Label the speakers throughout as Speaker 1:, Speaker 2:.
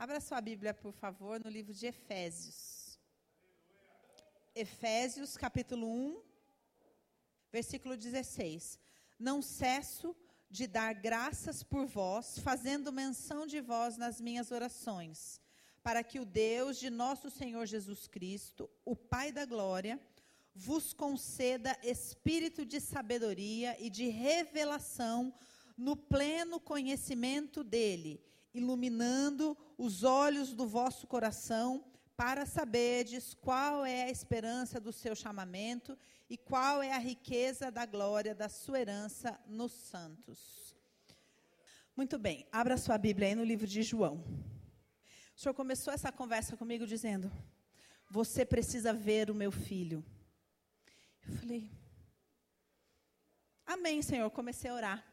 Speaker 1: Abra sua Bíblia, por favor, no livro de Efésios. Efésios, capítulo 1, versículo 16. Não cesso de dar graças por vós, fazendo menção de vós nas minhas orações, para que o Deus de nosso Senhor Jesus Cristo, o Pai da glória, vos conceda espírito de sabedoria e de revelação no pleno conhecimento dele iluminando os olhos do vosso coração, para saberdes qual é a esperança do seu chamamento e qual é a riqueza da glória da sua herança nos santos. Muito bem, abra sua Bíblia aí no livro de João. O senhor começou essa conversa comigo dizendo: Você precisa ver o meu filho. Eu falei: Amém, Senhor. Comecei a orar.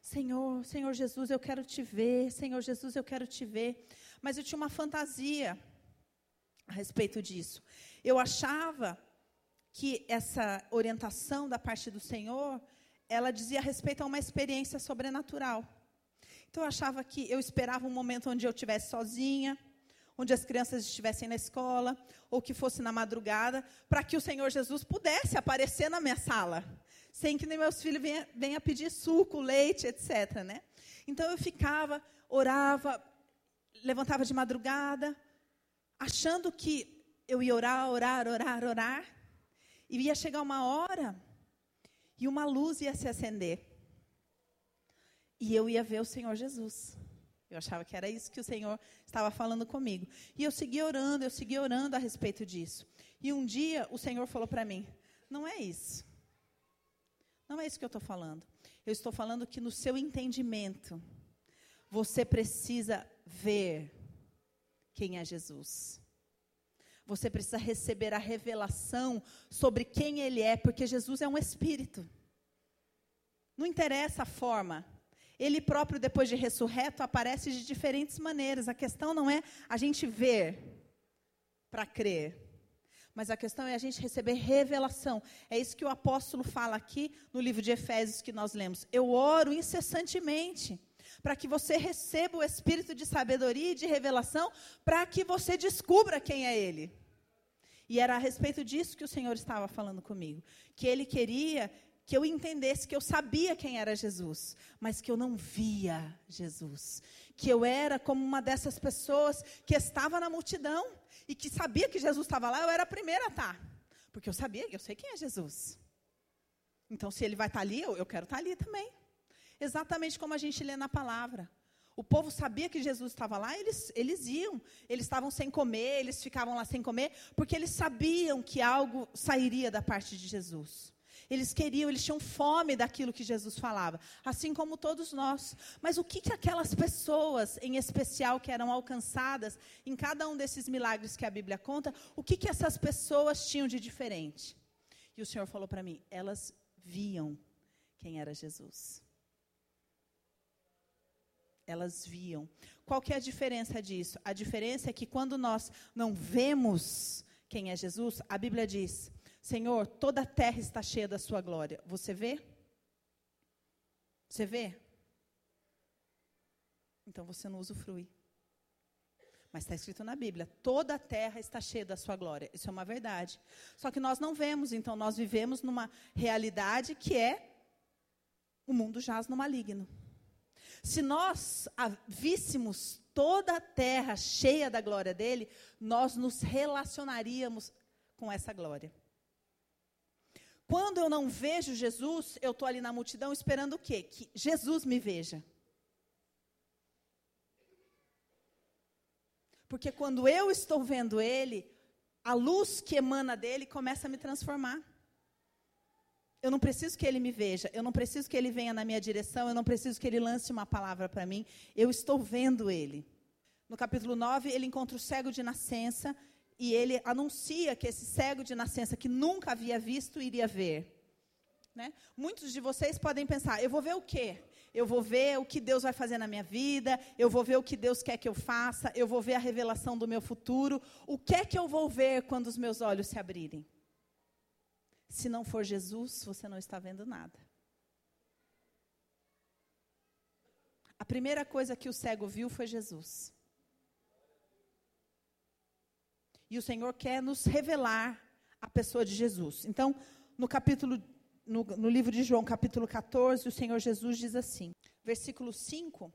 Speaker 1: Senhor, Senhor Jesus, eu quero te ver, Senhor Jesus, eu quero te ver. Mas eu tinha uma fantasia a respeito disso. Eu achava que essa orientação da parte do Senhor, ela dizia respeito a uma experiência sobrenatural. Então eu achava que eu esperava um momento onde eu estivesse sozinha, onde as crianças estivessem na escola, ou que fosse na madrugada, para que o Senhor Jesus pudesse aparecer na minha sala sem que nem meus filhos venham venha pedir suco, leite, etc. Né? Então eu ficava, orava, levantava de madrugada, achando que eu ia orar, orar, orar, orar, e ia chegar uma hora e uma luz ia se acender. E eu ia ver o Senhor Jesus. Eu achava que era isso que o Senhor estava falando comigo. E eu segui orando, eu segui orando a respeito disso. E um dia o Senhor falou para mim: não é isso. Não é isso que eu estou falando. Eu estou falando que no seu entendimento, você precisa ver quem é Jesus. Você precisa receber a revelação sobre quem Ele é, porque Jesus é um Espírito. Não interessa a forma. Ele próprio, depois de ressurreto, aparece de diferentes maneiras. A questão não é a gente ver para crer. Mas a questão é a gente receber revelação. É isso que o apóstolo fala aqui no livro de Efésios que nós lemos. Eu oro incessantemente para que você receba o espírito de sabedoria e de revelação, para que você descubra quem é Ele. E era a respeito disso que o Senhor estava falando comigo. Que Ele queria que eu entendesse que eu sabia quem era Jesus, mas que eu não via Jesus. Que eu era como uma dessas pessoas que estava na multidão e que sabia que Jesus estava lá, eu era a primeira a estar. Porque eu sabia, eu sei quem é Jesus. Então, se ele vai estar ali, eu, eu quero estar ali também. Exatamente como a gente lê na palavra. O povo sabia que Jesus estava lá, eles, eles iam. Eles estavam sem comer, eles ficavam lá sem comer, porque eles sabiam que algo sairia da parte de Jesus. Eles queriam, eles tinham fome daquilo que Jesus falava, assim como todos nós. Mas o que, que aquelas pessoas, em especial, que eram alcançadas em cada um desses milagres que a Bíblia conta, o que, que essas pessoas tinham de diferente? E o Senhor falou para mim: elas viam quem era Jesus. Elas viam. Qual que é a diferença disso? A diferença é que quando nós não vemos quem é Jesus, a Bíblia diz Senhor, toda a terra está cheia da sua glória. Você vê? Você vê? Então você não usufrui. Mas está escrito na Bíblia: toda a terra está cheia da sua glória. Isso é uma verdade. Só que nós não vemos, então nós vivemos numa realidade que é o mundo jaz no maligno. Se nós víssemos toda a terra cheia da glória dele, nós nos relacionaríamos com essa glória. Quando eu não vejo Jesus, eu estou ali na multidão esperando o quê? Que Jesus me veja. Porque quando eu estou vendo Ele, a luz que emana dele começa a me transformar. Eu não preciso que ele me veja, eu não preciso que ele venha na minha direção, eu não preciso que ele lance uma palavra para mim, eu estou vendo ele. No capítulo 9, ele encontra o cego de nascença e ele anuncia que esse cego de nascença que nunca havia visto iria ver. Né? Muitos de vocês podem pensar: eu vou ver o quê? Eu vou ver o que Deus vai fazer na minha vida, eu vou ver o que Deus quer que eu faça, eu vou ver a revelação do meu futuro. O que é que eu vou ver quando os meus olhos se abrirem? Se não for Jesus, você não está vendo nada. A primeira coisa que o cego viu foi Jesus. E o Senhor quer nos revelar a pessoa de Jesus. Então, no capítulo no, no, livro de João, capítulo 14, o Senhor Jesus diz assim, versículo 5,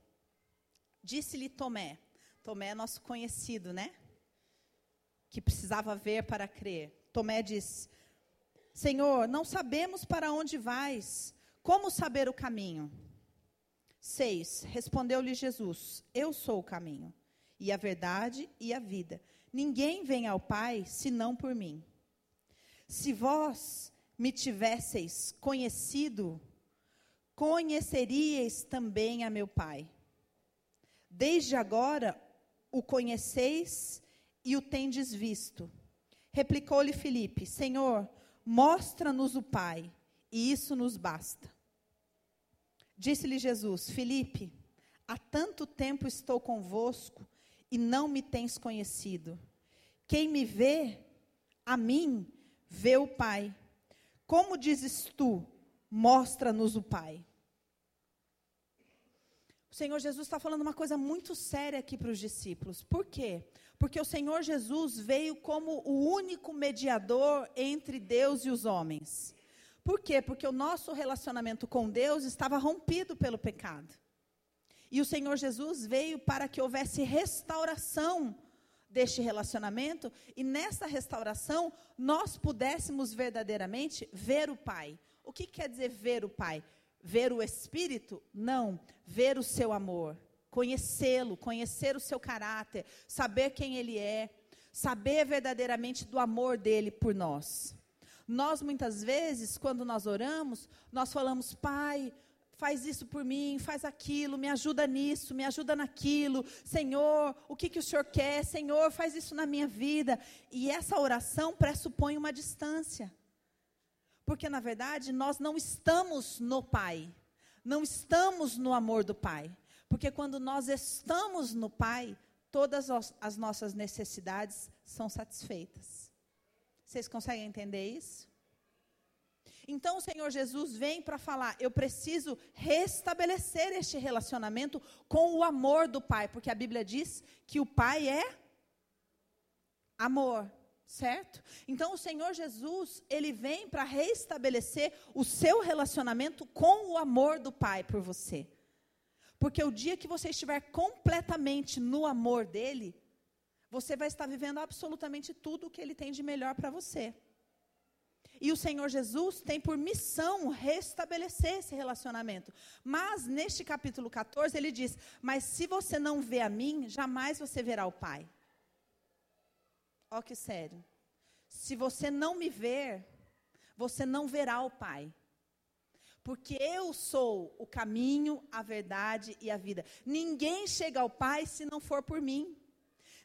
Speaker 1: disse-lhe Tomé, Tomé é nosso conhecido, né? Que precisava ver para crer. Tomé diz: Senhor, não sabemos para onde vais, como saber o caminho? 6. Respondeu-lhe Jesus: Eu sou o caminho, e a verdade e a vida. Ninguém vem ao Pai senão por mim. Se vós me tivesseis conhecido, conheceríeis também a meu Pai. Desde agora o conheceis e o tendes visto. Replicou-lhe Filipe: Senhor, mostra-nos o Pai, e isso nos basta. Disse-lhe Jesus: Filipe, há tanto tempo estou convosco e não me tens conhecido. Quem me vê, a mim, vê o Pai. Como dizes tu, mostra-nos o Pai? O Senhor Jesus está falando uma coisa muito séria aqui para os discípulos. Por quê? Porque o Senhor Jesus veio como o único mediador entre Deus e os homens. Por quê? Porque o nosso relacionamento com Deus estava rompido pelo pecado. E o Senhor Jesus veio para que houvesse restauração deste relacionamento e nessa restauração nós pudéssemos verdadeiramente ver o Pai. O que quer dizer ver o Pai? Ver o Espírito? Não, ver o seu amor, conhecê-lo, conhecer o seu caráter, saber quem ele é, saber verdadeiramente do amor dele por nós. Nós, muitas vezes, quando nós oramos, nós falamos, Pai, faz isso por mim, faz aquilo, me ajuda nisso, me ajuda naquilo. Senhor, o que, que o Senhor quer? Senhor, faz isso na minha vida. E essa oração pressupõe uma distância. Porque, na verdade, nós não estamos no Pai, não estamos no amor do Pai. Porque quando nós estamos no Pai, todas as nossas necessidades são satisfeitas. Vocês conseguem entender isso? Então o Senhor Jesus vem para falar: eu preciso restabelecer este relacionamento com o amor do Pai, porque a Bíblia diz que o Pai é amor, certo? Então o Senhor Jesus, ele vem para restabelecer o seu relacionamento com o amor do Pai por você. Porque o dia que você estiver completamente no amor dele, você vai estar vivendo absolutamente tudo o que ele tem de melhor para você. E o Senhor Jesus tem por missão restabelecer esse relacionamento. Mas neste capítulo 14 ele diz: Mas se você não vê a mim, jamais você verá o Pai. Ó que sério. Se você não me ver, você não verá o Pai. Porque eu sou o caminho, a verdade e a vida. Ninguém chega ao Pai se não for por mim.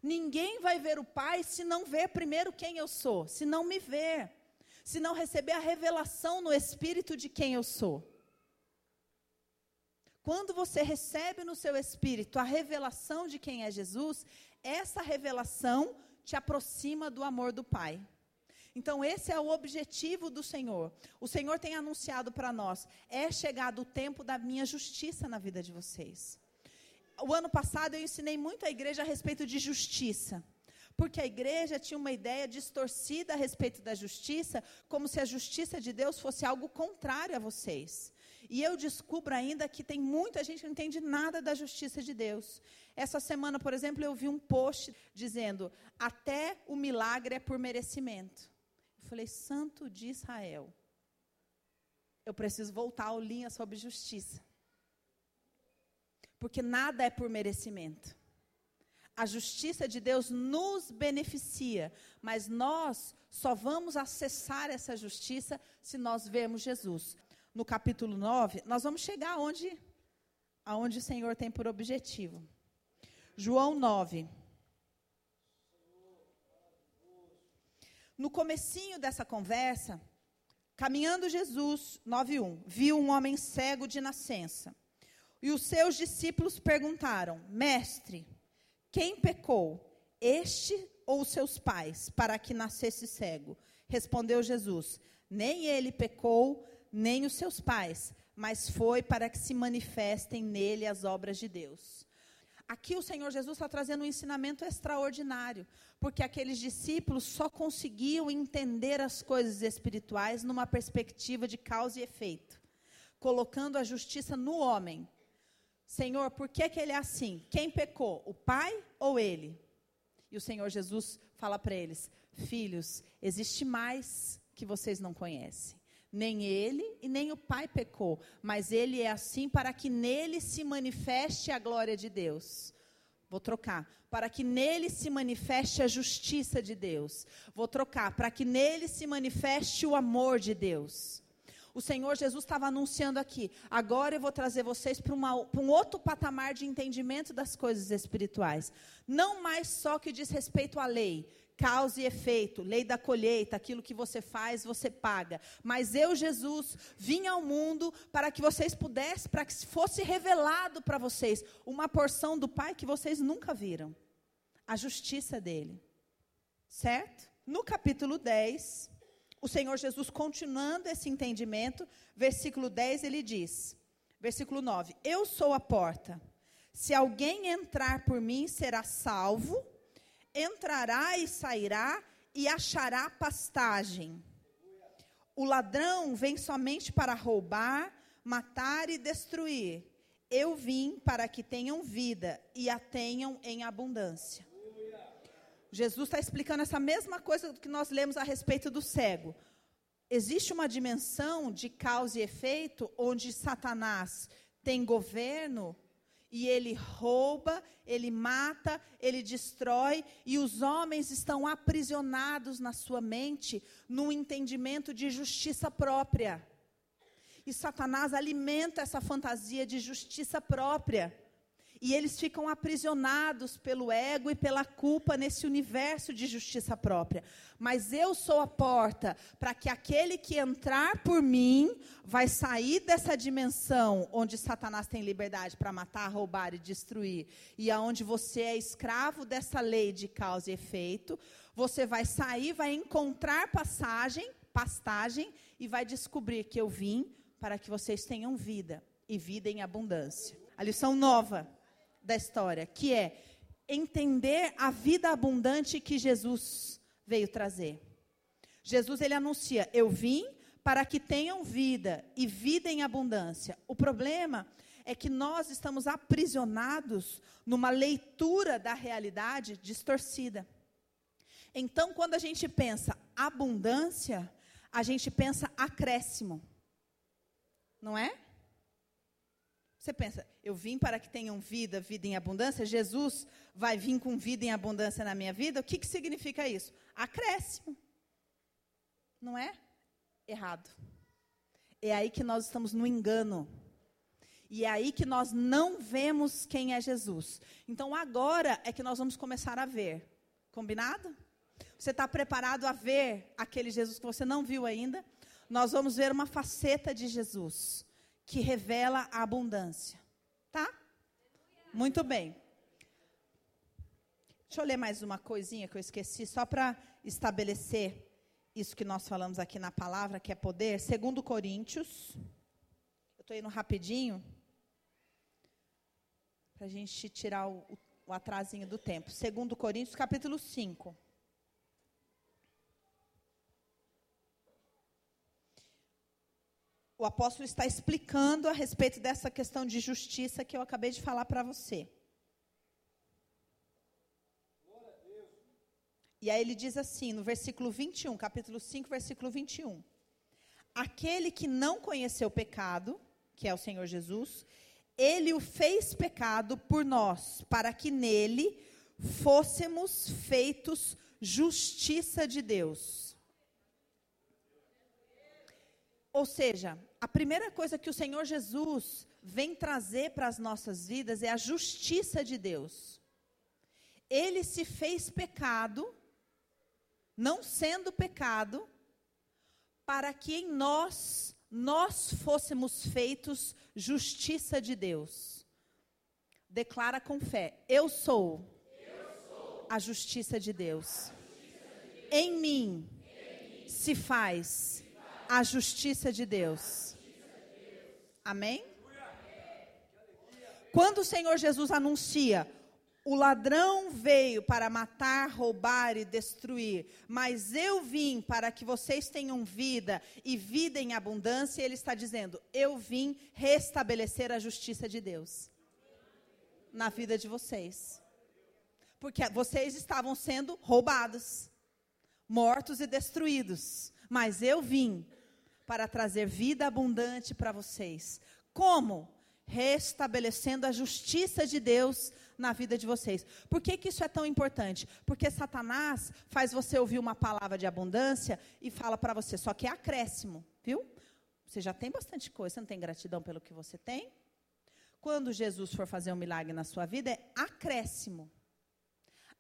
Speaker 1: Ninguém vai ver o Pai se não ver primeiro quem eu sou, se não me ver, se não receber a revelação no Espírito de quem eu sou. Quando você recebe no seu espírito a revelação de quem é Jesus, essa revelação te aproxima do amor do Pai. Então, esse é o objetivo do Senhor. O Senhor tem anunciado para nós: é chegado o tempo da minha justiça na vida de vocês o ano passado eu ensinei muito a igreja a respeito de justiça. Porque a igreja tinha uma ideia distorcida a respeito da justiça, como se a justiça de Deus fosse algo contrário a vocês. E eu descubro ainda que tem muita gente que não entende nada da justiça de Deus. Essa semana, por exemplo, eu vi um post dizendo: até o milagre é por merecimento. Eu falei, Santo de Israel. Eu preciso voltar a linha sobre justiça. Porque nada é por merecimento. A justiça de Deus nos beneficia, mas nós só vamos acessar essa justiça se nós vermos Jesus. No capítulo 9, nós vamos chegar aonde, aonde o Senhor tem por objetivo. João 9. No comecinho dessa conversa, caminhando Jesus, 9:1, viu um homem cego de nascença. E os seus discípulos perguntaram: Mestre, quem pecou, este ou seus pais, para que nascesse cego? Respondeu Jesus: Nem ele pecou, nem os seus pais, mas foi para que se manifestem nele as obras de Deus. aqui o Senhor Jesus está trazendo um ensinamento extraordinário, porque aqueles discípulos só conseguiam entender as coisas espirituais numa perspectiva de causa e efeito, colocando a justiça no homem. Senhor, por que, que ele é assim? Quem pecou, o pai ou ele? E o Senhor Jesus fala para eles: Filhos, existe mais que vocês não conhecem. Nem ele e nem o Pai pecou, mas ele é assim para que nele se manifeste a glória de Deus. Vou trocar. Para que nele se manifeste a justiça de Deus. Vou trocar. Para que nele se manifeste o amor de Deus. O Senhor Jesus estava anunciando aqui. Agora eu vou trazer vocês para um outro patamar de entendimento das coisas espirituais. Não mais só que diz respeito à lei causa e efeito, lei da colheita, aquilo que você faz, você paga. Mas eu, Jesus, vim ao mundo para que vocês pudessem, para que fosse revelado para vocês uma porção do Pai que vocês nunca viram. A justiça dele. Certo? No capítulo 10, o Senhor Jesus, continuando esse entendimento, versículo 10, ele diz, versículo 9: Eu sou a porta. Se alguém entrar por mim, será salvo entrará e sairá e achará pastagem. O ladrão vem somente para roubar, matar e destruir. Eu vim para que tenham vida e a tenham em abundância. Jesus está explicando essa mesma coisa que nós lemos a respeito do cego. Existe uma dimensão de causa e efeito onde Satanás tem governo e ele rouba, ele mata, ele destrói, e os homens estão aprisionados na sua mente num entendimento de justiça própria. E Satanás alimenta essa fantasia de justiça própria. E eles ficam aprisionados pelo ego e pela culpa nesse universo de justiça própria. Mas eu sou a porta para que aquele que entrar por mim vai sair dessa dimensão onde Satanás tem liberdade para matar, roubar e destruir, e aonde você é escravo dessa lei de causa e efeito, você vai sair, vai encontrar passagem, pastagem e vai descobrir que eu vim para que vocês tenham vida e vida em abundância. A lição nova da história, que é entender a vida abundante que Jesus veio trazer. Jesus ele anuncia: "Eu vim para que tenham vida e vida em abundância". O problema é que nós estamos aprisionados numa leitura da realidade distorcida. Então, quando a gente pensa abundância, a gente pensa acréscimo. Não é? Você pensa, eu vim para que tenham vida, vida em abundância? Jesus vai vir com vida em abundância na minha vida? O que, que significa isso? Acréscimo. Não é? Errado. É aí que nós estamos no engano. E é aí que nós não vemos quem é Jesus. Então agora é que nós vamos começar a ver. Combinado? Você está preparado a ver aquele Jesus que você não viu ainda? Nós vamos ver uma faceta de Jesus que revela a abundância. Tá? Muito bem. Deixa eu ler mais uma coisinha que eu esqueci, só para estabelecer isso que nós falamos aqui na palavra, que é poder. Segundo Coríntios, eu estou indo rapidinho, para a gente tirar o, o, atrasinho do tempo. Segundo Coríntios, capítulo 5. O apóstolo está explicando a respeito dessa questão de justiça que eu acabei de falar para você. E aí ele diz assim, no versículo 21, capítulo 5, versículo 21. Aquele que não conheceu pecado, que é o Senhor Jesus, ele o fez pecado por nós, para que nele fôssemos feitos justiça de Deus. Ou seja, a primeira coisa que o Senhor Jesus vem trazer para as nossas vidas é a justiça de Deus. Ele se fez pecado, não sendo pecado, para que em nós nós fôssemos feitos justiça de Deus. Declara com fé: Eu sou, Eu sou a justiça de Deus. Justiça de Deus. Em, mim, em mim se faz a justiça de Deus. Amém? Quando o Senhor Jesus anuncia O ladrão veio para matar, roubar e destruir, mas eu vim para que vocês tenham vida e vida em abundância. Ele está dizendo: eu vim restabelecer a justiça de Deus na vida de vocês. Porque vocês estavam sendo roubados, mortos e destruídos, mas eu vim para trazer vida abundante para vocês. Como? Restabelecendo a justiça de Deus na vida de vocês. Por que, que isso é tão importante? Porque Satanás faz você ouvir uma palavra de abundância e fala para você, só que é acréscimo, viu? Você já tem bastante coisa, você não tem gratidão pelo que você tem? Quando Jesus for fazer um milagre na sua vida, é acréscimo.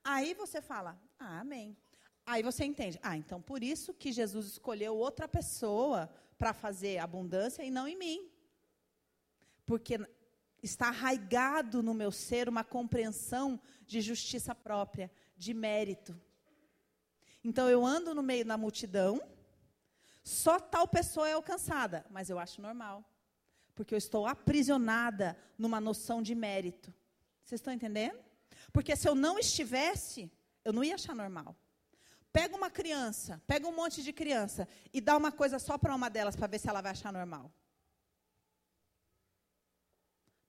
Speaker 1: Aí você fala, ah, amém. Aí você entende, ah, então por isso que Jesus escolheu outra pessoa para fazer abundância e não em mim. Porque está arraigado no meu ser uma compreensão de justiça própria, de mérito. Então eu ando no meio da multidão, só tal pessoa é alcançada, mas eu acho normal. Porque eu estou aprisionada numa noção de mérito. Vocês estão entendendo? Porque se eu não estivesse, eu não ia achar normal. Pega uma criança, pega um monte de criança e dá uma coisa só para uma delas para ver se ela vai achar normal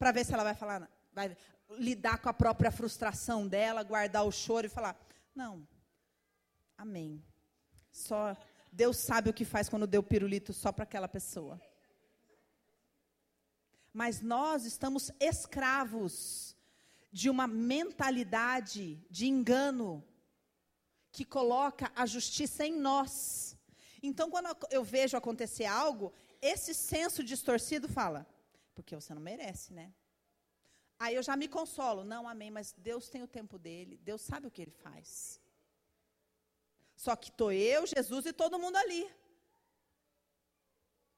Speaker 1: para ver se ela vai falar, vai lidar com a própria frustração dela, guardar o choro e falar: "Não. Amém. Só Deus sabe o que faz quando deu pirulito só para aquela pessoa. Mas nós estamos escravos de uma mentalidade de engano que coloca a justiça em nós. Então, quando eu vejo acontecer algo, esse senso distorcido fala: porque você não merece, né? Aí eu já me consolo. Não, amém, mas Deus tem o tempo dele. Deus sabe o que ele faz. Só que estou eu, Jesus e todo mundo ali.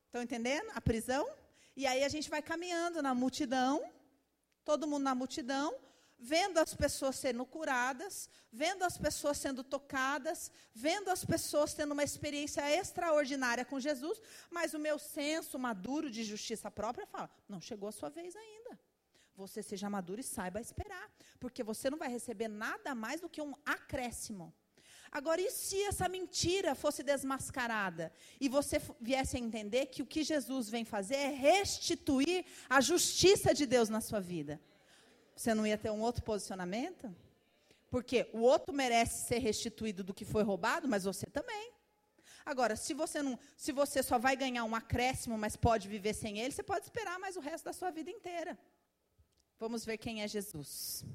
Speaker 1: Estão entendendo? A prisão. E aí a gente vai caminhando na multidão, todo mundo na multidão, vendo as pessoas sendo curadas, vendo as pessoas sendo tocadas, vendo as pessoas tendo uma experiência extraordinária com Jesus, mas o meu senso maduro de justiça própria fala: não chegou a sua vez ainda. Você seja maduro e saiba esperar, porque você não vai receber nada mais do que um acréscimo. Agora, e se essa mentira fosse desmascarada e você viesse a entender que o que Jesus vem fazer é restituir a justiça de Deus na sua vida? Você não ia ter um outro posicionamento? Porque o outro merece ser restituído do que foi roubado, mas você também. Agora, se você não, se você só vai ganhar um acréscimo, mas pode viver sem ele, você pode esperar mais o resto da sua vida inteira. Vamos ver quem é Jesus.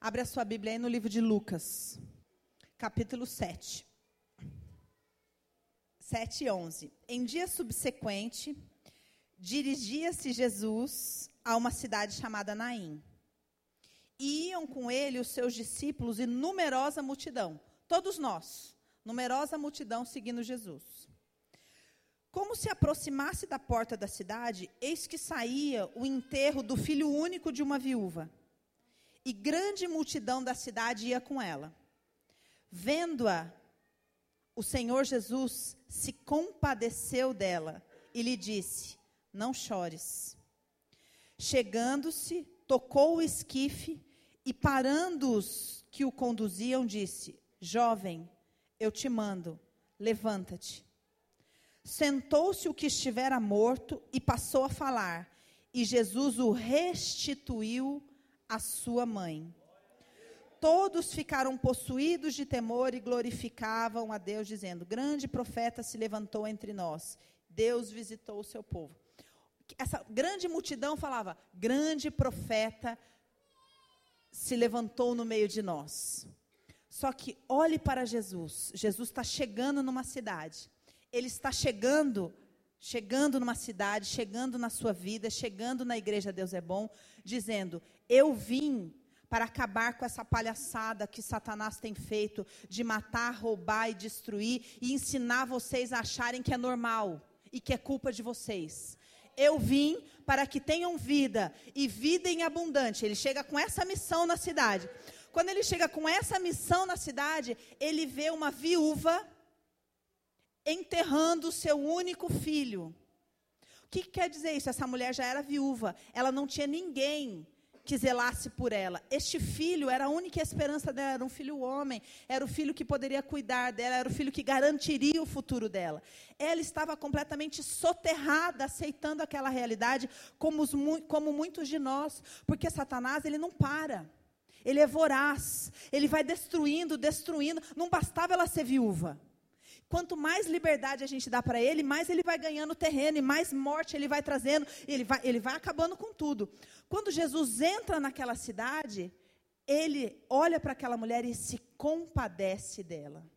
Speaker 1: Abre a sua Bíblia aí no livro de Lucas, capítulo 7. 7 e 11. Em dia subsequente, dirigia-se Jesus a uma cidade chamada Naim. E iam com ele os seus discípulos e numerosa multidão. Todos nós, numerosa multidão seguindo Jesus. Como se aproximasse da porta da cidade, eis que saía o enterro do filho único de uma viúva. E grande multidão da cidade ia com ela. Vendo-a, o Senhor Jesus se compadeceu dela e lhe disse: Não chores. Chegando-se, tocou o esquife e, parando os que o conduziam, disse: Jovem, eu te mando, levanta-te. Sentou-se o que estivera morto e passou a falar, e Jesus o restituiu à sua mãe. Todos ficaram possuídos de temor e glorificavam a Deus, dizendo: Grande profeta se levantou entre nós. Deus visitou o seu povo. Essa grande multidão falava: Grande profeta se levantou no meio de nós. Só que olhe para Jesus. Jesus está chegando numa cidade ele está chegando, chegando numa cidade, chegando na sua vida, chegando na igreja Deus é bom, dizendo: Eu vim para acabar com essa palhaçada que Satanás tem feito de matar, roubar e destruir e ensinar vocês a acharem que é normal e que é culpa de vocês. Eu vim para que tenham vida e vida em abundante. Ele chega com essa missão na cidade. Quando ele chega com essa missão na cidade, ele vê uma viúva enterrando o seu único filho. O que, que quer dizer isso? Essa mulher já era viúva, ela não tinha ninguém que zelasse por ela. Este filho era a única esperança dela, era um filho homem, era o filho que poderia cuidar dela, era o filho que garantiria o futuro dela. Ela estava completamente soterrada, aceitando aquela realidade, como, os, como muitos de nós, porque Satanás ele não para. Ele é voraz, ele vai destruindo, destruindo. Não bastava ela ser viúva. Quanto mais liberdade a gente dá para ele, mais ele vai ganhando terreno e mais morte ele vai trazendo, ele vai, ele vai acabando com tudo. Quando Jesus entra naquela cidade, ele olha para aquela mulher e se compadece dela.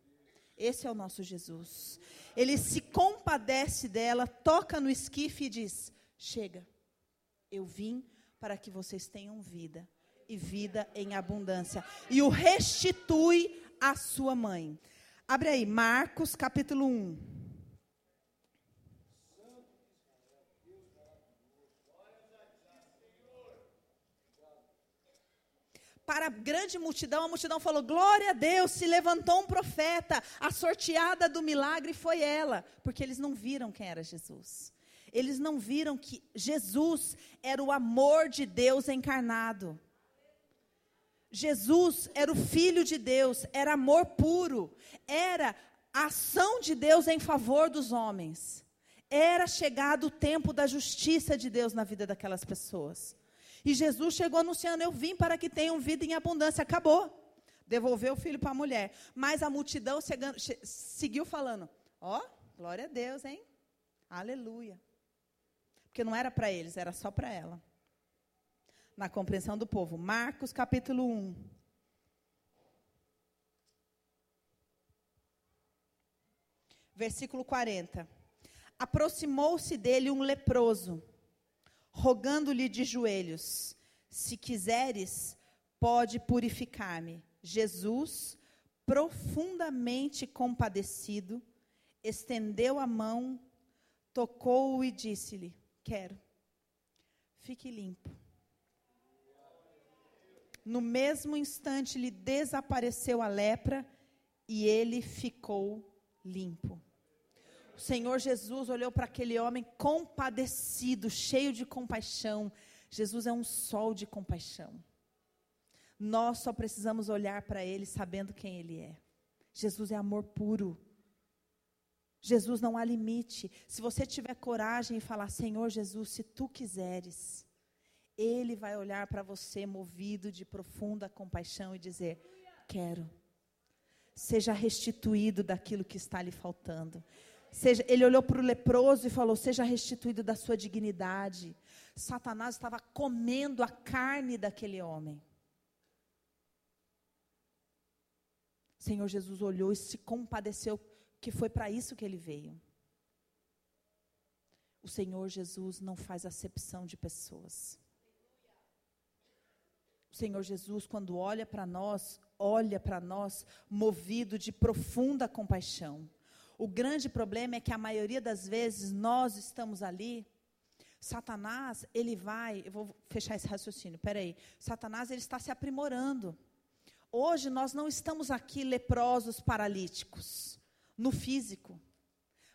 Speaker 1: Esse é o nosso Jesus. Ele se compadece dela, toca no esquife e diz: Chega, eu vim para que vocês tenham vida e vida em abundância. E o restitui à sua mãe. Abre aí, Marcos capítulo 1. Para a grande multidão, a multidão falou: Glória a Deus, se levantou um profeta. A sorteada do milagre foi ela, porque eles não viram quem era Jesus. Eles não viram que Jesus era o amor de Deus encarnado. Jesus era o Filho de Deus, era amor puro, era a ação de Deus em favor dos homens. Era chegado o tempo da justiça de Deus na vida daquelas pessoas. E Jesus chegou anunciando: Eu vim para que tenham vida em abundância. Acabou. Devolveu o filho para a mulher. Mas a multidão chegando, che, seguiu falando: Ó, oh, glória a Deus, hein? Aleluia. Porque não era para eles, era só para ela na compreensão do povo. Marcos capítulo 1. Versículo 40. Aproximou-se dele um leproso, rogando-lhe de joelhos: Se quiseres, pode purificar-me. Jesus, profundamente compadecido, estendeu a mão, tocou-o e disse-lhe: Quero, fique limpo. No mesmo instante lhe desapareceu a lepra e ele ficou limpo. O Senhor Jesus olhou para aquele homem compadecido, cheio de compaixão. Jesus é um sol de compaixão. Nós só precisamos olhar para ele sabendo quem ele é. Jesus é amor puro. Jesus não há limite. Se você tiver coragem e falar, Senhor Jesus, se tu quiseres, ele vai olhar para você movido de profunda compaixão e dizer: Quero. Seja restituído daquilo que está lhe faltando. Seja, ele olhou para o leproso e falou: Seja restituído da sua dignidade. Satanás estava comendo a carne daquele homem. Senhor Jesus olhou e se compadeceu, que foi para isso que ele veio. O Senhor Jesus não faz acepção de pessoas. Senhor Jesus, quando olha para nós, olha para nós movido de profunda compaixão. O grande problema é que a maioria das vezes nós estamos ali, Satanás, ele vai, eu vou fechar esse raciocínio, peraí. Satanás, ele está se aprimorando. Hoje nós não estamos aqui leprosos, paralíticos, no físico,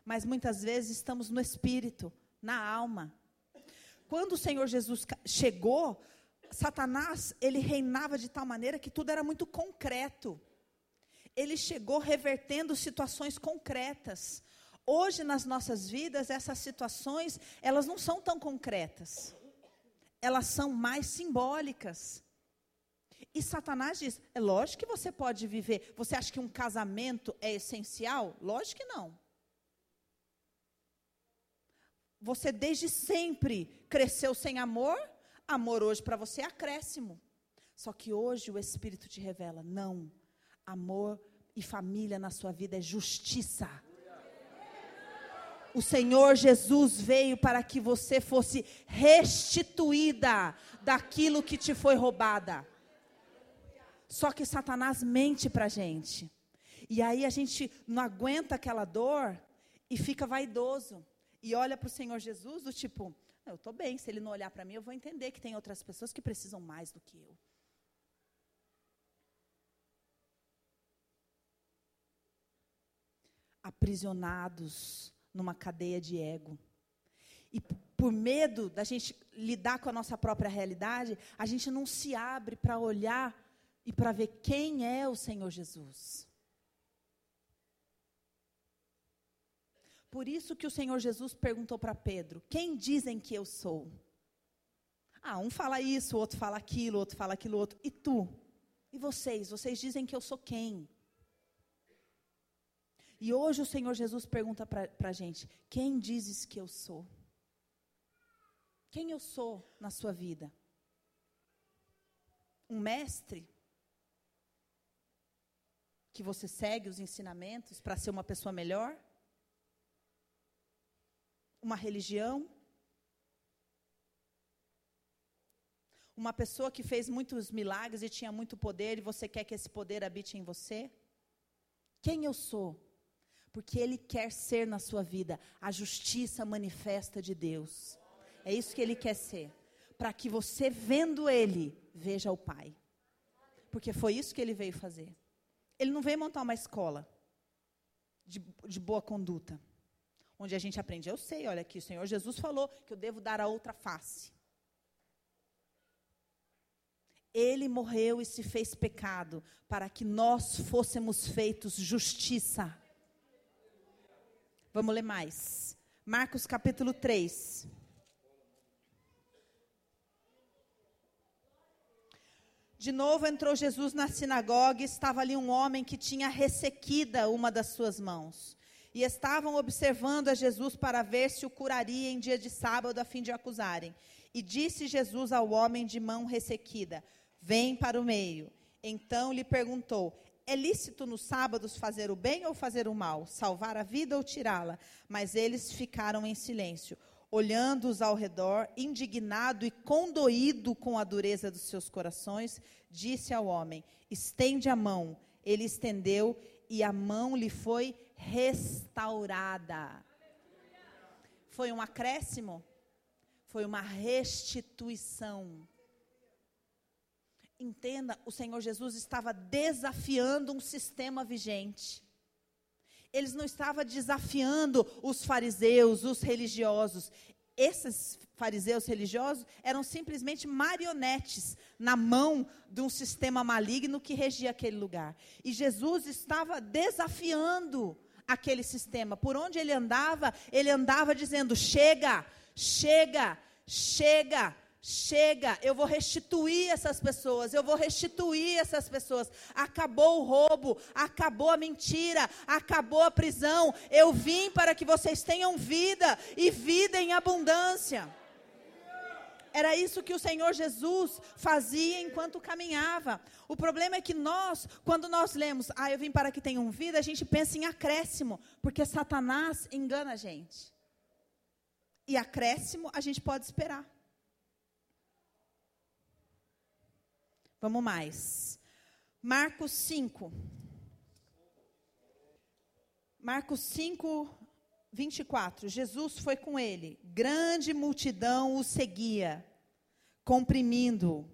Speaker 1: mas muitas vezes estamos no espírito, na alma. Quando o Senhor Jesus chegou, Satanás, ele reinava de tal maneira que tudo era muito concreto. Ele chegou revertendo situações concretas. Hoje nas nossas vidas, essas situações, elas não são tão concretas. Elas são mais simbólicas. E Satanás diz: é lógico que você pode viver. Você acha que um casamento é essencial? Lógico que não. Você desde sempre cresceu sem amor? Amor hoje para você é acréscimo. Só que hoje o Espírito te revela: não. Amor e família na sua vida é justiça. O Senhor Jesus veio para que você fosse restituída daquilo que te foi roubada. Só que Satanás mente para a gente. E aí a gente não aguenta aquela dor e fica vaidoso. E olha para o Senhor Jesus do tipo, eu estou bem, se ele não olhar para mim, eu vou entender que tem outras pessoas que precisam mais do que eu. Aprisionados numa cadeia de ego. e por medo da gente lidar com a nossa própria realidade, a gente não se abre para olhar e para ver quem é o Senhor Jesus. Por isso que o Senhor Jesus perguntou para Pedro: Quem dizem que eu sou? Ah, um fala isso, outro fala aquilo, outro fala aquilo outro. E tu? E vocês? Vocês dizem que eu sou quem? E hoje o Senhor Jesus pergunta para a gente: Quem dizes que eu sou? Quem eu sou na sua vida? Um mestre? Que você segue os ensinamentos para ser uma pessoa melhor? Uma religião? Uma pessoa que fez muitos milagres e tinha muito poder e você quer que esse poder habite em você? Quem eu sou? Porque Ele quer ser na sua vida a justiça manifesta de Deus. É isso que Ele quer ser. Para que você, vendo Ele, veja o Pai. Porque foi isso que Ele veio fazer. Ele não veio montar uma escola de, de boa conduta. Onde a gente aprende. Eu sei, olha aqui, o Senhor Jesus falou que eu devo dar a outra face. Ele morreu e se fez pecado para que nós fôssemos feitos justiça. Vamos ler mais. Marcos capítulo 3. De novo entrou Jesus na sinagoga e estava ali um homem que tinha ressequida uma das suas mãos. E estavam observando a Jesus para ver se o curaria em dia de sábado a fim de acusarem. E disse Jesus ao homem de mão ressequida: Vem para o meio. Então lhe perguntou: É lícito nos sábados fazer o bem ou fazer o mal? Salvar a vida ou tirá-la? Mas eles ficaram em silêncio, olhando-os ao redor, indignado e condoído com a dureza dos seus corações, disse ao homem: Estende a mão. Ele estendeu e a mão lhe foi restaurada. Foi um acréscimo? Foi uma restituição. Entenda, o Senhor Jesus estava desafiando um sistema vigente. Eles não estavam desafiando os fariseus, os religiosos. Esses fariseus religiosos eram simplesmente marionetes na mão de um sistema maligno que regia aquele lugar. E Jesus estava desafiando aquele sistema. Por onde ele andava, ele andava dizendo: chega, chega, chega Chega, eu vou restituir essas pessoas, eu vou restituir essas pessoas. Acabou o roubo, acabou a mentira, acabou a prisão. Eu vim para que vocês tenham vida e vida em abundância. Era isso que o Senhor Jesus fazia enquanto caminhava. O problema é que nós, quando nós lemos, ah, eu vim para que tenham vida, a gente pensa em acréscimo, porque Satanás engana a gente. E acréscimo a gente pode esperar. Vamos mais. Marcos 5. Marcos 5, 24. Jesus foi com ele. Grande multidão o seguia, comprimindo.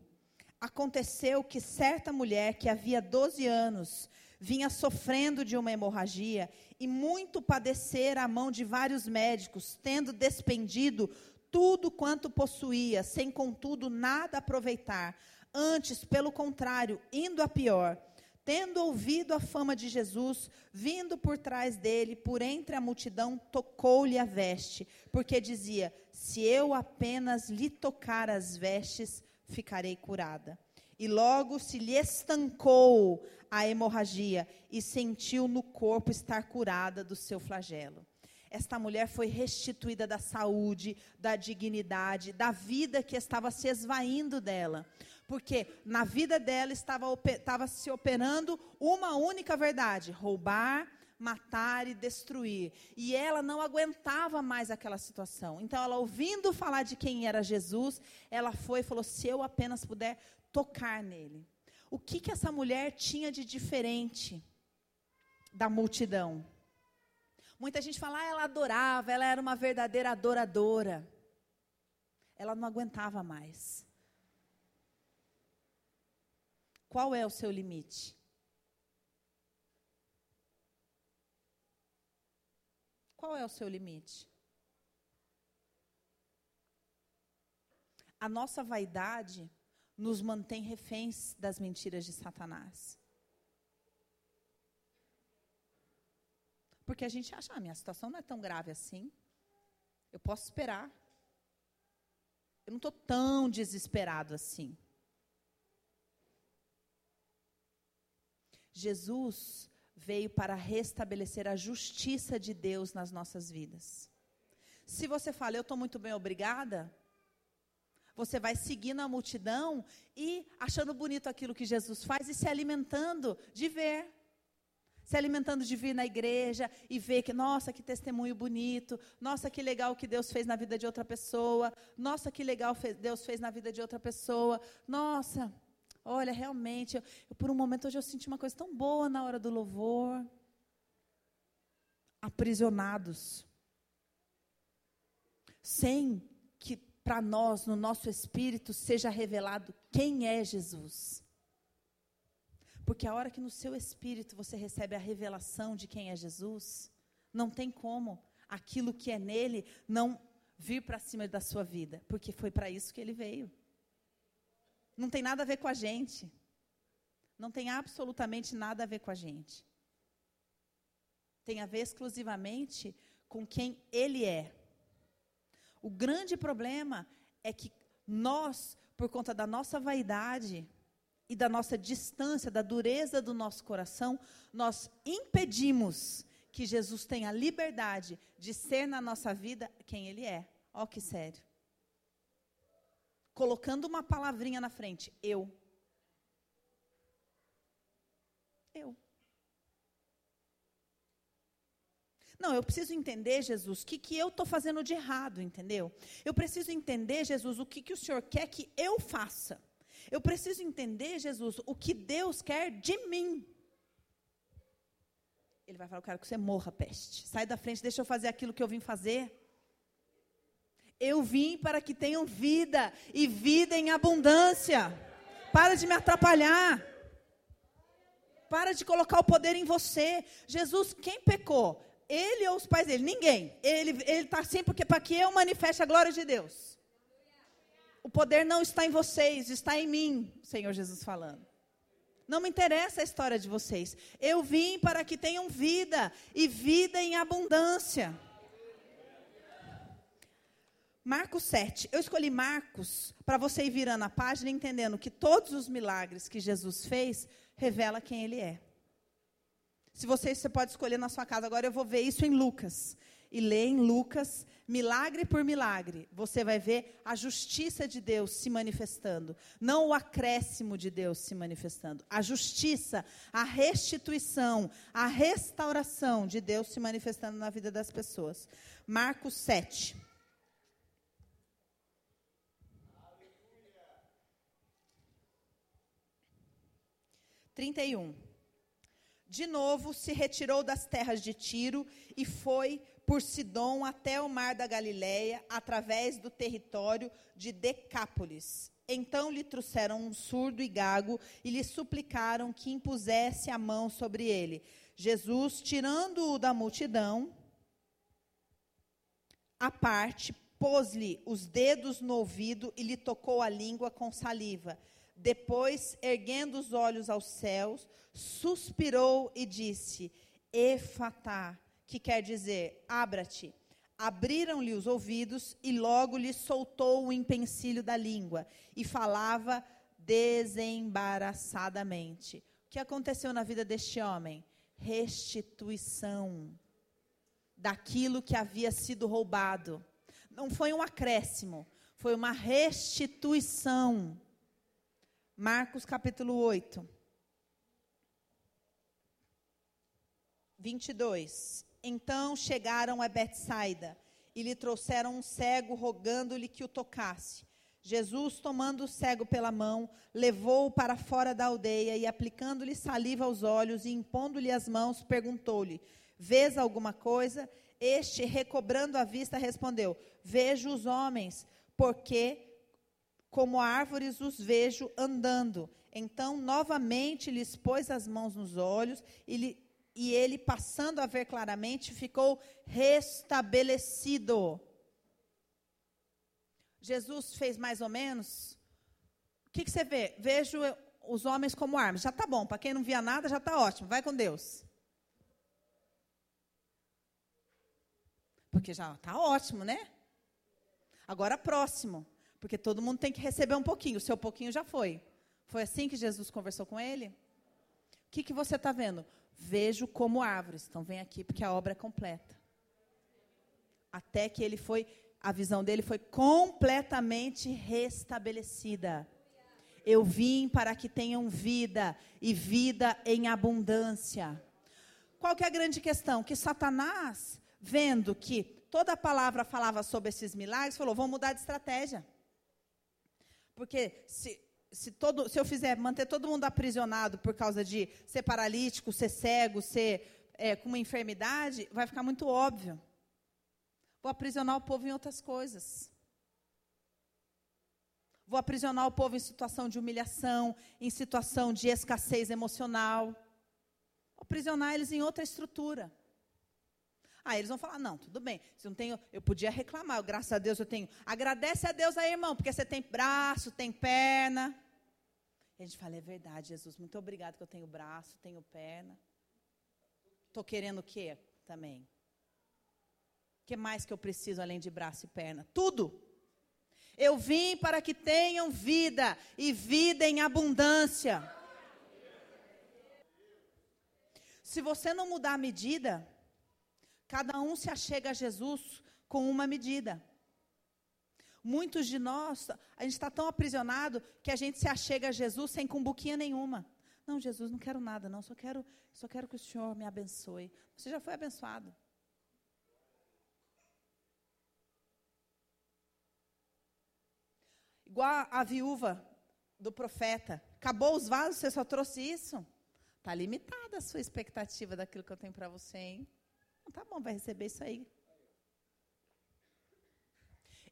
Speaker 1: Aconteceu que certa mulher que havia 12 anos vinha sofrendo de uma hemorragia e muito padecer à mão de vários médicos, tendo despendido tudo quanto possuía, sem contudo nada aproveitar Antes, pelo contrário, indo a pior, tendo ouvido a fama de Jesus, vindo por trás dele, por entre a multidão, tocou-lhe a veste, porque dizia: Se eu apenas lhe tocar as vestes, ficarei curada. E logo se lhe estancou a hemorragia e sentiu no corpo estar curada do seu flagelo. Esta mulher foi restituída da saúde, da dignidade, da vida que estava se esvaindo dela porque na vida dela estava, estava se operando uma única verdade: roubar, matar e destruir. E ela não aguentava mais aquela situação. Então, ela ouvindo falar de quem era Jesus, ela foi e falou: se eu apenas puder tocar nele. O que, que essa mulher tinha de diferente da multidão? Muita gente fala, ah, ela adorava, ela era uma verdadeira adoradora. Ela não aguentava mais. Qual é o seu limite? Qual é o seu limite? a nossa vaidade nos mantém reféns das mentiras de Satanás. Porque a gente acha, ah, minha situação não é tão grave assim. Eu posso esperar. Eu não estou tão desesperado assim. Jesus veio para restabelecer a justiça de Deus nas nossas vidas. Se você fala, eu estou muito bem, obrigada, você vai seguindo a multidão e achando bonito aquilo que Jesus faz e se alimentando de ver. Se alimentando de vir na igreja e ver que, nossa, que testemunho bonito, nossa, que legal que Deus fez na vida de outra pessoa, nossa, que legal Deus fez na vida de outra pessoa, nossa, Olha, realmente, eu, eu, por um momento hoje eu senti uma coisa tão boa na hora do louvor. Aprisionados. Sem que para nós, no nosso espírito, seja revelado quem é Jesus. Porque a hora que no seu espírito você recebe a revelação de quem é Jesus, não tem como aquilo que é nele não vir para cima da sua vida, porque foi para isso que ele veio. Não tem nada a ver com a gente. Não tem absolutamente nada a ver com a gente. Tem a ver exclusivamente com quem Ele é. O grande problema é que nós, por conta da nossa vaidade e da nossa distância, da dureza do nosso coração, nós impedimos que Jesus tenha liberdade de ser na nossa vida quem Ele é. Ó, oh, que sério colocando uma palavrinha na frente. Eu. Eu. Não, eu preciso entender, Jesus, o que, que eu estou fazendo de errado, entendeu? Eu preciso entender, Jesus, o que, que o Senhor quer que eu faça. Eu preciso entender, Jesus, o que Deus quer de mim. Ele vai falar, eu quero que você morra, peste. Sai da frente, deixa eu fazer aquilo que eu vim fazer. Eu vim para que tenham vida e vida em abundância. Para de me atrapalhar. Para de colocar o poder em você. Jesus, quem pecou? Ele ou os pais dele? Ninguém. Ele está assim porque para que eu manifeste a glória de Deus. O poder não está em vocês, está em mim, Senhor Jesus falando. Não me interessa a história de vocês. Eu vim para que tenham vida e vida em abundância. Marcos 7. Eu escolhi Marcos para você ir virando a página entendendo que todos os milagres que Jesus fez revela quem ele é. Se você, você pode escolher na sua casa. Agora eu vou ver isso em Lucas. E ler em Lucas, milagre por milagre, você vai ver a justiça de Deus se manifestando, não o acréscimo de Deus se manifestando. A justiça, a restituição, a restauração de Deus se manifestando na vida das pessoas. Marcos 7. 31. De novo se retirou das terras de Tiro e foi por Sidom até o mar da Galileia, através do território de Decápolis. Então lhe trouxeram um surdo e gago e lhe suplicaram que impusesse a mão sobre ele. Jesus, tirando-o da multidão, à parte, pôs-lhe os dedos no ouvido e lhe tocou a língua com saliva. Depois, erguendo os olhos aos céus, suspirou e disse: Efatá, que quer dizer, abra-te. Abriram-lhe os ouvidos e logo lhe soltou o empecilho da língua e falava desembaraçadamente. O que aconteceu na vida deste homem? Restituição daquilo que havia sido roubado. Não foi um acréscimo, foi uma restituição. Marcos capítulo 8. 22. Então chegaram a Betsaida e lhe trouxeram um cego, rogando-lhe que o tocasse. Jesus, tomando o cego pela mão, levou-o para fora da aldeia e, aplicando-lhe saliva aos olhos e impondo-lhe as mãos, perguntou-lhe: Vês alguma coisa? Este, recobrando a vista, respondeu: Vejo os homens, porque como árvores os vejo andando. Então, novamente, lhes pôs as mãos nos olhos, e, lhe, e ele, passando a ver claramente, ficou restabelecido. Jesus fez mais ou menos. O que, que você vê? Vejo os homens como armas. Já está bom. Para quem não via nada, já está ótimo. Vai com Deus. Porque já está ótimo, né? Agora próximo. Porque todo mundo tem que receber um pouquinho. O seu pouquinho já foi. Foi assim que Jesus conversou com ele? O que, que você está vendo? Vejo como árvores. Então vem aqui porque a obra é completa. Até que ele foi a visão dele foi completamente restabelecida. Eu vim para que tenham vida e vida em abundância. Qual que é a grande questão? Que Satanás, vendo que toda a palavra falava sobre esses milagres, falou: vamos mudar de estratégia. Porque se, se, todo, se eu fizer manter todo mundo aprisionado por causa de ser paralítico, ser cego, ser é, com uma enfermidade, vai ficar muito óbvio. Vou aprisionar o povo em outras coisas. Vou aprisionar o povo em situação de humilhação, em situação de escassez emocional. Vou aprisionar eles em outra estrutura. Aí eles vão falar: não, tudo bem. Se não tenho, eu podia reclamar. Graças a Deus eu tenho. Agradece a Deus aí, irmão, porque você tem braço, tem perna. E a gente fala: é verdade, Jesus, muito obrigado que eu tenho braço, tenho perna. Estou querendo o quê também? O que mais que eu preciso além de braço e perna? Tudo. Eu vim para que tenham vida e vida em abundância. Se você não mudar a medida, cada um se achega a Jesus com uma medida. Muitos de nós, a gente está tão aprisionado que a gente se achega a Jesus sem cumbuquinha nenhuma. Não, Jesus, não quero nada, não, só quero, só quero que o Senhor me abençoe. Você já foi abençoado. Igual a viúva do profeta. Acabou os vasos, você só trouxe isso? Está limitada a sua expectativa daquilo que eu tenho para você, hein? Tá bom, vai receber isso aí.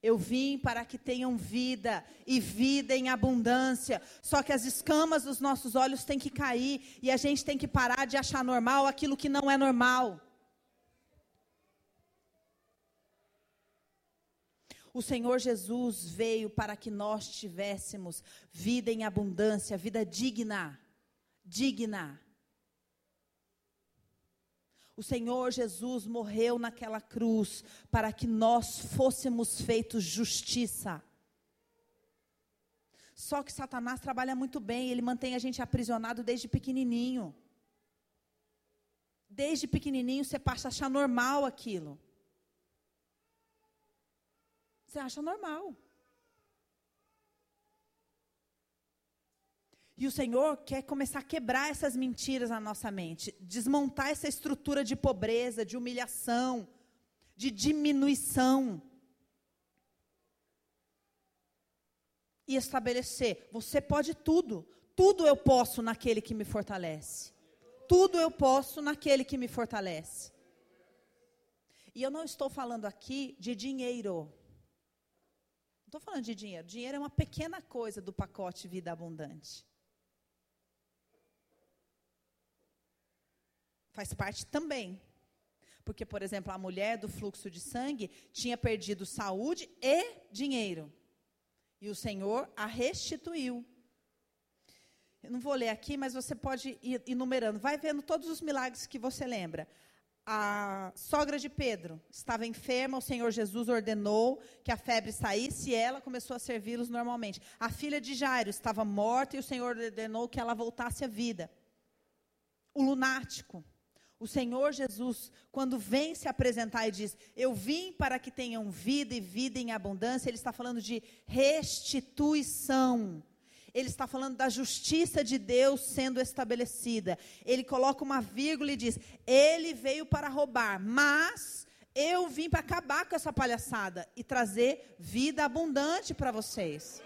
Speaker 1: Eu vim para que tenham vida e vida em abundância. Só que as escamas dos nossos olhos têm que cair e a gente tem que parar de achar normal aquilo que não é normal. O Senhor Jesus veio para que nós tivéssemos vida em abundância, vida digna. Digna. O Senhor Jesus morreu naquela cruz para que nós fôssemos feitos justiça. Só que Satanás trabalha muito bem, ele mantém a gente aprisionado desde pequenininho. Desde pequenininho você passa a achar normal aquilo. Você acha normal. E o Senhor quer começar a quebrar essas mentiras na nossa mente, desmontar essa estrutura de pobreza, de humilhação, de diminuição. E estabelecer: você pode tudo, tudo eu posso naquele que me fortalece. Tudo eu posso naquele que me fortalece. E eu não estou falando aqui de dinheiro estou falando de dinheiro. Dinheiro é uma pequena coisa do pacote vida abundante. Faz parte também. Porque, por exemplo, a mulher do fluxo de sangue tinha perdido saúde e dinheiro. E o Senhor a restituiu. Eu não vou ler aqui, mas você pode ir enumerando. Vai vendo todos os milagres que você lembra a sogra de Pedro estava enferma, o Senhor Jesus ordenou que a febre saísse e ela começou a servi-los normalmente. A filha de Jairo estava morta e o Senhor ordenou que ela voltasse à vida. O lunático, o Senhor Jesus, quando vem se apresentar e diz: Eu vim para que tenham vida e vida em abundância, ele está falando de restituição ele está falando da justiça de Deus sendo estabelecida. Ele coloca uma vírgula e diz: Ele veio para roubar, mas eu vim para acabar com essa palhaçada e trazer vida abundante para vocês.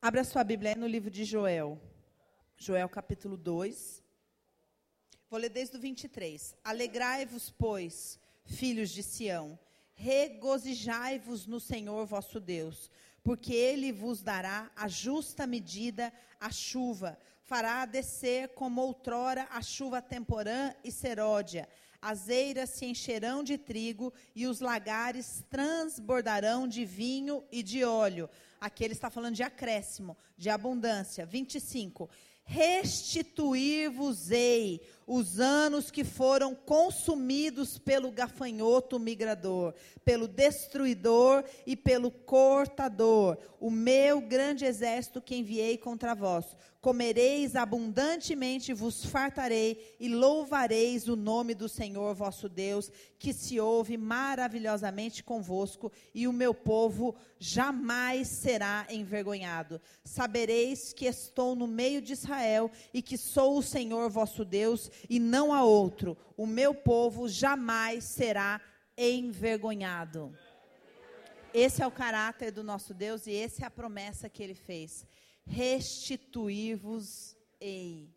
Speaker 1: Abra sua Bíblia no livro de Joel. Joel capítulo 2. Vou ler desde o 23. Alegrai-vos, pois, filhos de Sião regozijai-vos no Senhor vosso Deus, porque ele vos dará a justa medida, a chuva, fará descer como outrora a chuva temporã e seródia, as eiras se encherão de trigo e os lagares transbordarão de vinho e de óleo. Aqui ele está falando de acréscimo, de abundância. 25. Restituir-vos-ei os anos que foram consumidos pelo gafanhoto migrador, pelo destruidor e pelo cortador, o meu grande exército que enviei contra vós. Comereis abundantemente, vos fartarei e louvareis o nome do Senhor vosso Deus, que se ouve maravilhosamente convosco, e o meu povo jamais será envergonhado. Sabereis que estou no meio de Israel e que sou o Senhor vosso Deus e não há outro. O meu povo jamais será envergonhado. Esse é o caráter do nosso Deus e essa é a promessa que ele fez. Restituir-vos-ei.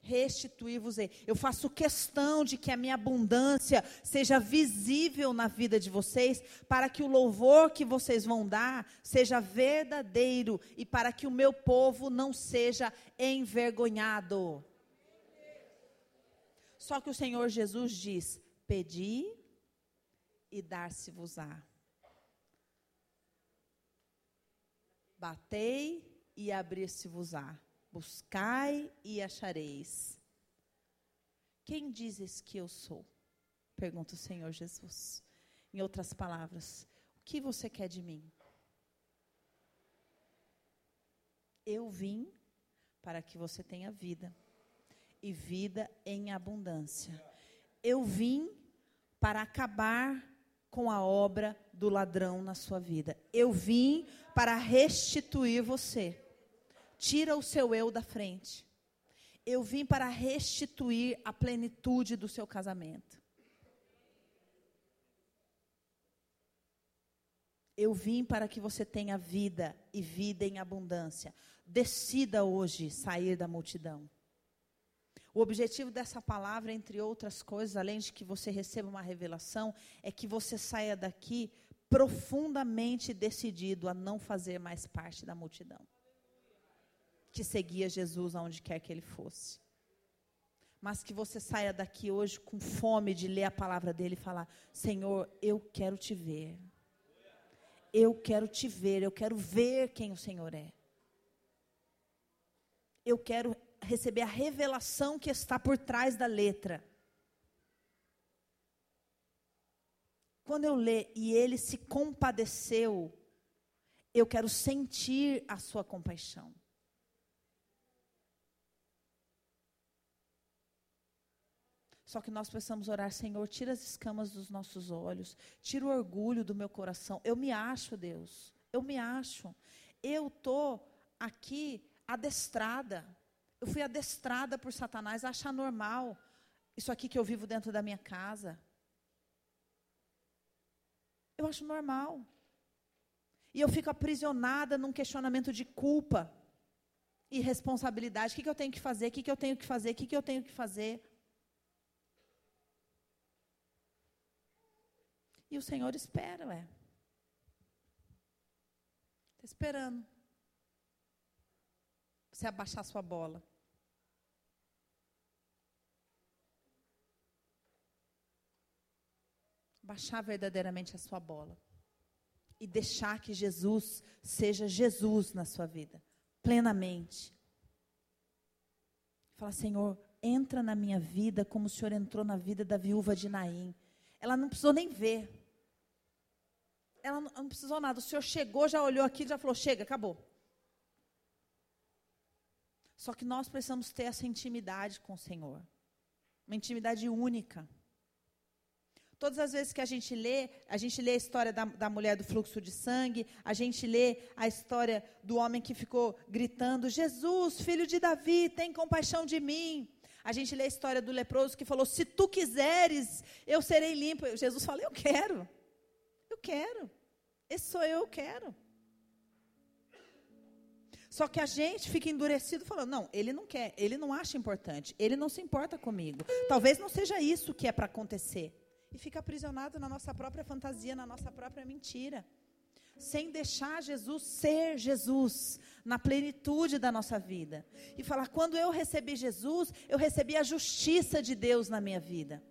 Speaker 1: Restituir-vos-ei. Eu faço questão de que a minha abundância seja visível na vida de vocês, para que o louvor que vocês vão dar seja verdadeiro e para que o meu povo não seja envergonhado. Só que o Senhor Jesus diz: Pedi e dar-se-vos-á. Batei e abrir-se-vos-á. Buscai e achareis. Quem dizes que eu sou? Pergunta o Senhor Jesus. Em outras palavras, o que você quer de mim? Eu vim para que você tenha vida e vida em abundância. Eu vim para acabar com a obra do ladrão na sua vida. Eu vim para restituir você. Tira o seu eu da frente. Eu vim para restituir a plenitude do seu casamento. Eu vim para que você tenha vida e vida em abundância. Decida hoje sair da multidão. O objetivo dessa palavra, entre outras coisas, além de que você receba uma revelação, é que você saia daqui profundamente decidido a não fazer mais parte da multidão que seguia Jesus aonde quer que ele fosse. Mas que você saia daqui hoje com fome de ler a palavra dele e falar: Senhor, eu quero te ver. Eu quero te ver, eu quero ver quem o Senhor é. Eu quero receber a revelação que está por trás da letra. Quando eu ler e ele se compadeceu, eu quero sentir a sua compaixão. Só que nós precisamos orar, Senhor, tira as escamas dos nossos olhos, tira o orgulho do meu coração. Eu me acho, Deus, eu me acho. Eu tô aqui adestrada. Eu fui adestrada por Satanás a achar normal isso aqui que eu vivo dentro da minha casa. Eu acho normal. E eu fico aprisionada num questionamento de culpa e responsabilidade. O que, que eu tenho que fazer? O que, que eu tenho que fazer? O que, que eu tenho que fazer? E o Senhor espera, ué. Está esperando você abaixar sua bola. Baixar verdadeiramente a sua bola. E deixar que Jesus seja Jesus na sua vida, plenamente. Fala, Senhor, entra na minha vida como o Senhor entrou na vida da viúva de Naim. Ela não precisou nem ver. Ela não, não precisou nada. O Senhor chegou, já olhou aqui, já falou: chega, acabou. Só que nós precisamos ter essa intimidade com o Senhor. Uma intimidade única. Todas as vezes que a gente lê, a gente lê a história da, da, mulher do fluxo de sangue, a gente lê a história do homem que ficou gritando: Jesus, filho de Davi, tem compaixão de mim. A gente lê a história do leproso que falou: Se tu quiseres, eu serei limpo. Jesus fala: Eu quero. Eu quero. Esse sou eu, eu quero. Só que a gente fica endurecido falando, não, ele não quer, ele não acha importante, ele não se importa comigo. Talvez não seja isso que é para acontecer. E fica aprisionado na nossa própria fantasia, na nossa própria mentira. sem deixar Jesus ser Jesus na plenitude da nossa vida. E falar: quando eu recebi Jesus, eu recebi a justiça de Deus na minha vida.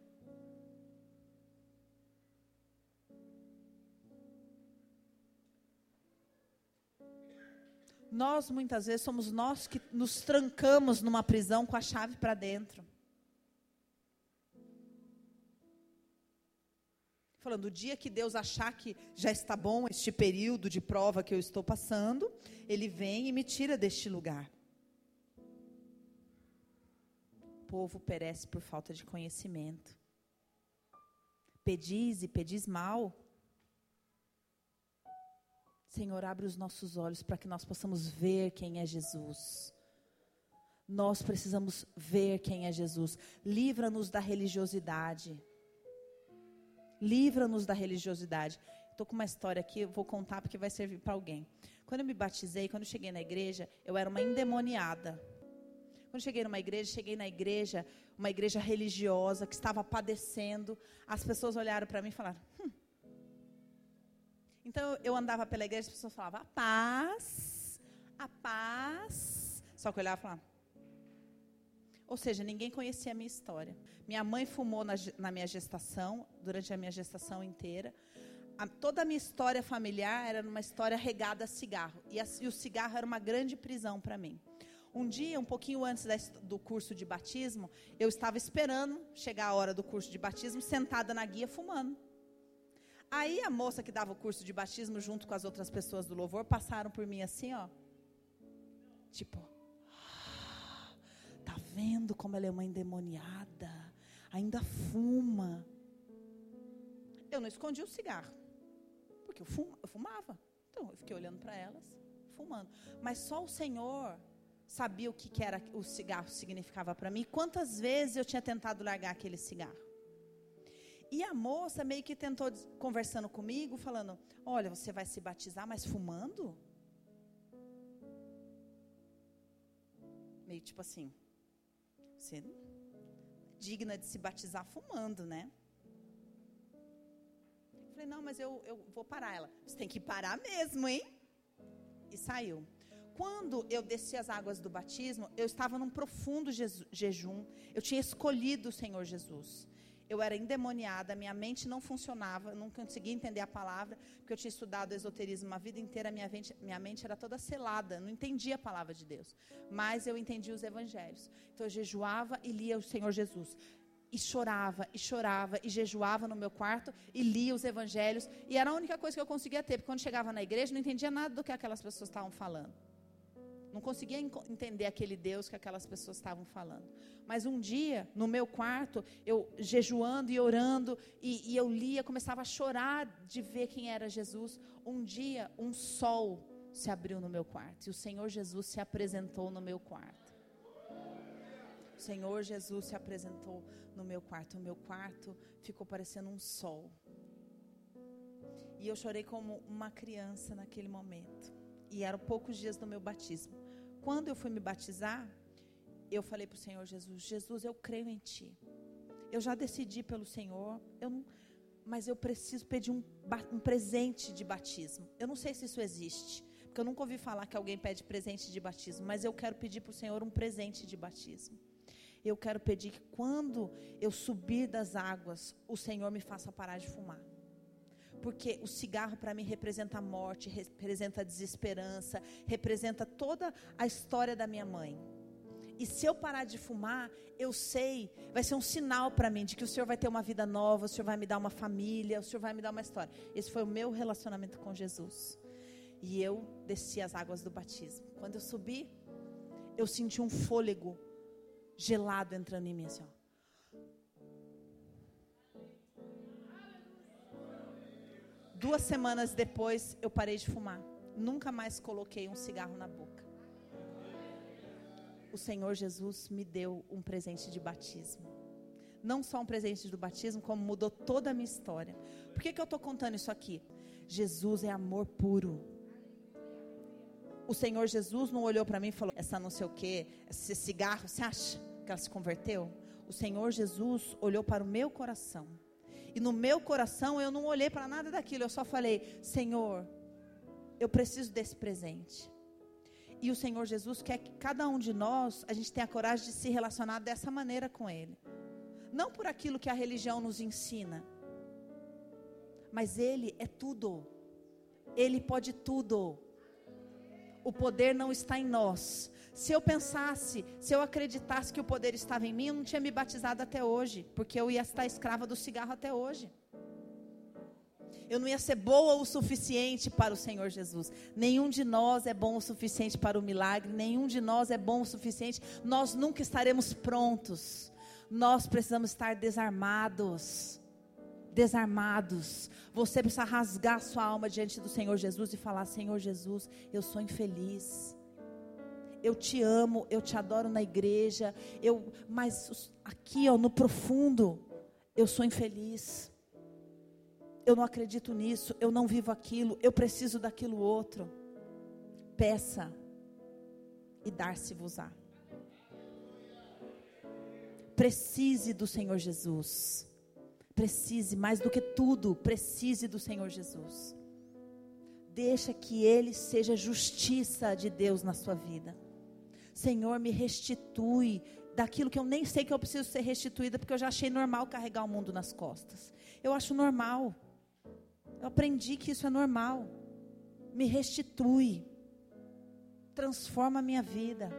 Speaker 1: Nós muitas vezes somos nós que nos trancamos numa prisão com a chave para dentro. Falando, o dia que Deus achar que já está bom este período de prova que eu estou passando, Ele vem e me tira deste lugar. O povo perece por falta de conhecimento. Pedis e pedis mal. Senhor, abre os nossos olhos para que nós possamos ver quem é Jesus. Nós precisamos ver quem é Jesus. Livra-nos da religiosidade. Livra-nos da religiosidade. Estou com uma história aqui, vou contar porque vai servir para alguém. Quando eu me batizei, quando eu cheguei na igreja, eu era uma endemoniada. Quando cheguei numa igreja, cheguei na igreja, uma igreja religiosa que estava padecendo. As pessoas olharam para mim e falaram: hum, então eu andava pela igreja, as pessoas falavam, a paz, a paz. Só que eu olhava e falava. Ou seja, ninguém conhecia a minha história. Minha mãe fumou na, na minha gestação, durante a minha gestação inteira. A, toda a minha história familiar era uma história regada a cigarro. E, a, e o cigarro era uma grande prisão para mim. Um dia, um pouquinho antes da, do curso de batismo, eu estava esperando chegar a hora do curso de batismo, sentada na guia, fumando. Aí a moça que dava o curso de batismo junto com as outras pessoas do louvor passaram por mim assim, ó. Tipo, ah, tá vendo como ela é uma endemoniada? Ainda fuma. Eu não escondi o cigarro, porque eu, fum, eu fumava. Então eu fiquei olhando para elas, fumando. Mas só o Senhor sabia o que, que era o cigarro significava para mim. Quantas vezes eu tinha tentado largar aquele cigarro? E a moça meio que tentou conversando comigo, falando: Olha, você vai se batizar, mas fumando? Meio tipo assim: Você é digna de se batizar fumando, né? Eu falei: Não, mas eu, eu vou parar. Ela: Você tem que parar mesmo, hein? E saiu. Quando eu desci as águas do batismo, eu estava num profundo jejum. Eu tinha escolhido o Senhor Jesus eu era endemoniada, minha mente não funcionava, não conseguia entender a palavra, porque eu tinha estudado esoterismo a vida inteira, minha mente, minha mente era toda selada, não entendia a palavra de Deus. Mas eu entendia os evangelhos. Então eu jejuava e lia o Senhor Jesus. E chorava, e chorava, e jejuava no meu quarto, e lia os evangelhos. E era a única coisa que eu conseguia ter, porque quando chegava na igreja, não entendia nada do que aquelas pessoas estavam falando. Não conseguia entender aquele Deus que aquelas pessoas estavam falando. Mas um dia, no meu quarto, eu jejuando e orando, e, e eu lia, começava a chorar de ver quem era Jesus. Um dia, um sol se abriu no meu quarto, e o Senhor Jesus se apresentou no meu quarto. O Senhor Jesus se apresentou no meu quarto. O meu quarto ficou parecendo um sol. E eu chorei como uma criança naquele momento e eram poucos dias do meu batismo. Quando eu fui me batizar, eu falei para o Senhor Jesus: Jesus, eu creio em Ti. Eu já decidi pelo Senhor, eu não, mas eu preciso pedir um, um presente de batismo. Eu não sei se isso existe, porque eu nunca ouvi falar que alguém pede presente de batismo, mas eu quero pedir para o Senhor um presente de batismo. Eu quero pedir que quando eu subir das águas, o Senhor me faça parar de fumar porque o cigarro para mim representa a morte, representa a desesperança, representa toda a história da minha mãe. E se eu parar de fumar, eu sei, vai ser um sinal para mim de que o Senhor vai ter uma vida nova, o Senhor vai me dar uma família, o Senhor vai me dar uma história. Esse foi o meu relacionamento com Jesus. E eu desci as águas do batismo. Quando eu subi, eu senti um fôlego gelado entrando em mim, assim, ó. Duas semanas depois, eu parei de fumar. Nunca mais coloquei um cigarro na boca. O Senhor Jesus me deu um presente de batismo. Não só um presente do batismo, como mudou toda a minha história. Por que, que eu estou contando isso aqui? Jesus é amor puro. O Senhor Jesus não olhou para mim e falou: essa não sei o que, esse cigarro, você acha que ela se converteu? O Senhor Jesus olhou para o meu coração e no meu coração eu não olhei para nada daquilo, eu só falei: Senhor, eu preciso desse presente. E o Senhor Jesus quer que cada um de nós, a gente tenha a coragem de se relacionar dessa maneira com Ele. Não por aquilo que a religião nos ensina, mas Ele é tudo. Ele pode tudo. O poder não está em nós. Se eu pensasse, se eu acreditasse que o poder estava em mim, eu não tinha me batizado até hoje, porque eu ia estar escrava do cigarro até hoje eu não ia ser boa o suficiente para o Senhor Jesus. Nenhum de nós é bom o suficiente para o milagre, nenhum de nós é bom o suficiente. Nós nunca estaremos prontos. Nós precisamos estar desarmados. Desarmados. Você precisa rasgar sua alma diante do Senhor Jesus e falar: Senhor Jesus, eu sou infeliz. Eu te amo, eu te adoro na igreja, eu, mas aqui, ó, no profundo, eu sou infeliz eu não acredito nisso, eu não vivo aquilo, eu preciso daquilo outro. Peça e dar-se-vos-á. Precise do Senhor Jesus. Precise mais do que tudo, precise do Senhor Jesus. Deixa que ele seja justiça de Deus na sua vida. Senhor, me restitui daquilo que eu nem sei que eu preciso ser restituída, porque eu já achei normal carregar o mundo nas costas. Eu acho normal. Eu aprendi que isso é normal. Me restitui. Transforma a minha vida.